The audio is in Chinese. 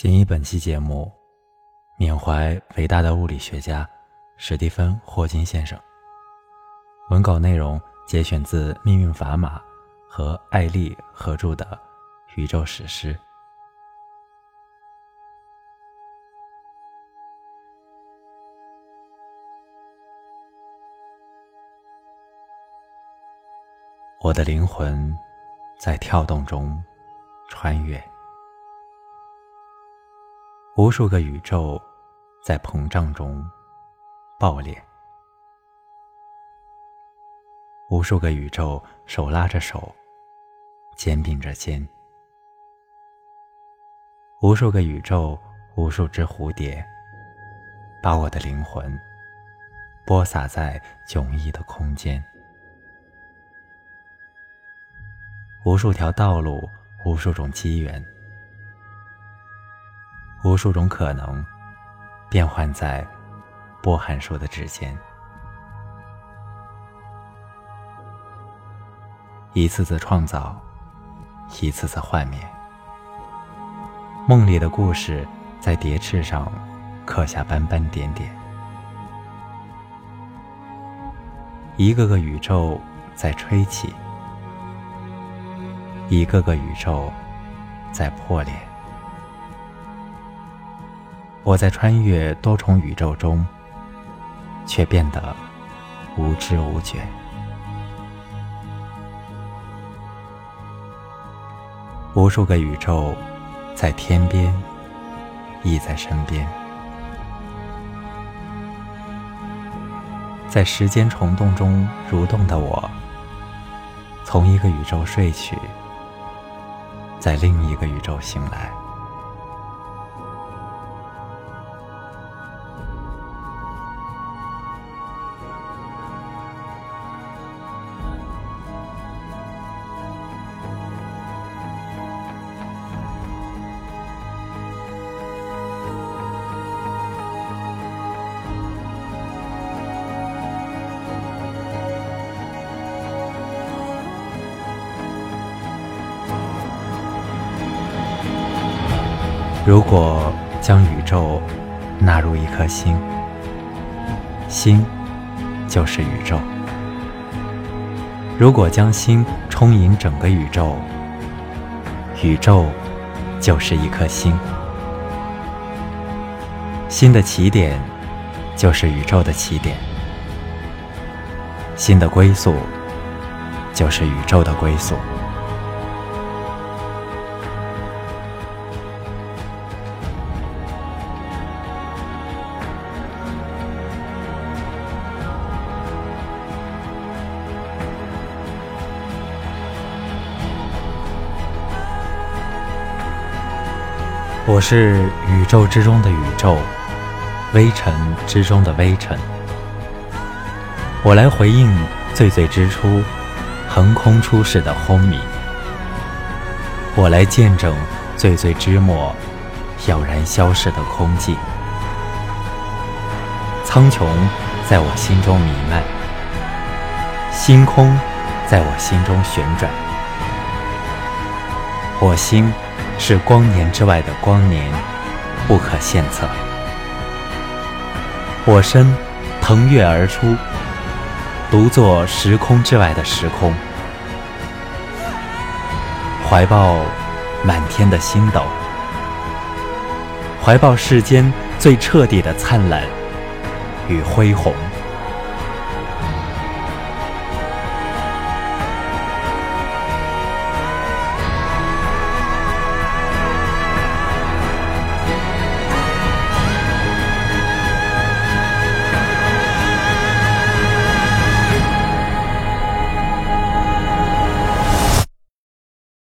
谨以本期节目缅怀伟大的物理学家史蒂芬·霍金先生。文稿内容节选自《命运砝码》和艾丽合著的《宇宙史诗》。我的灵魂在跳动中穿越。无数个宇宙在膨胀中爆裂，无数个宇宙手拉着手，肩并着肩，无数个宇宙，无数只蝴蝶，把我的灵魂播撒在迥异的空间，无数条道路，无数种机缘。无数种可能，变换在波函数的指尖，一次次创造，一次次幻灭。梦里的故事在蝶翅上刻下斑斑点点，一个个宇宙在吹起，一个个宇宙在破裂。我在穿越多重宇宙中，却变得无知无觉。无数个宇宙在天边，亦在身边。在时间虫洞中蠕动的我，从一个宇宙睡去，在另一个宇宙醒来。如果将宇宙纳入一颗星，星就是宇宙；如果将星充盈整个宇宙，宇宙就是一颗星。新的起点就是宇宙的起点，新的归宿就是宇宙的归宿。我是宇宙之中的宇宙，微尘之中的微尘。我来回应最最之初横空出世的轰鸣，我来见证最最之末悄然消逝的空寂。苍穹在我心中弥漫，星空在我心中旋转，我心。是光年之外的光年，不可献策。我身腾跃而出，独坐时空之外的时空，怀抱满天的星斗，怀抱世间最彻底的灿烂与恢宏。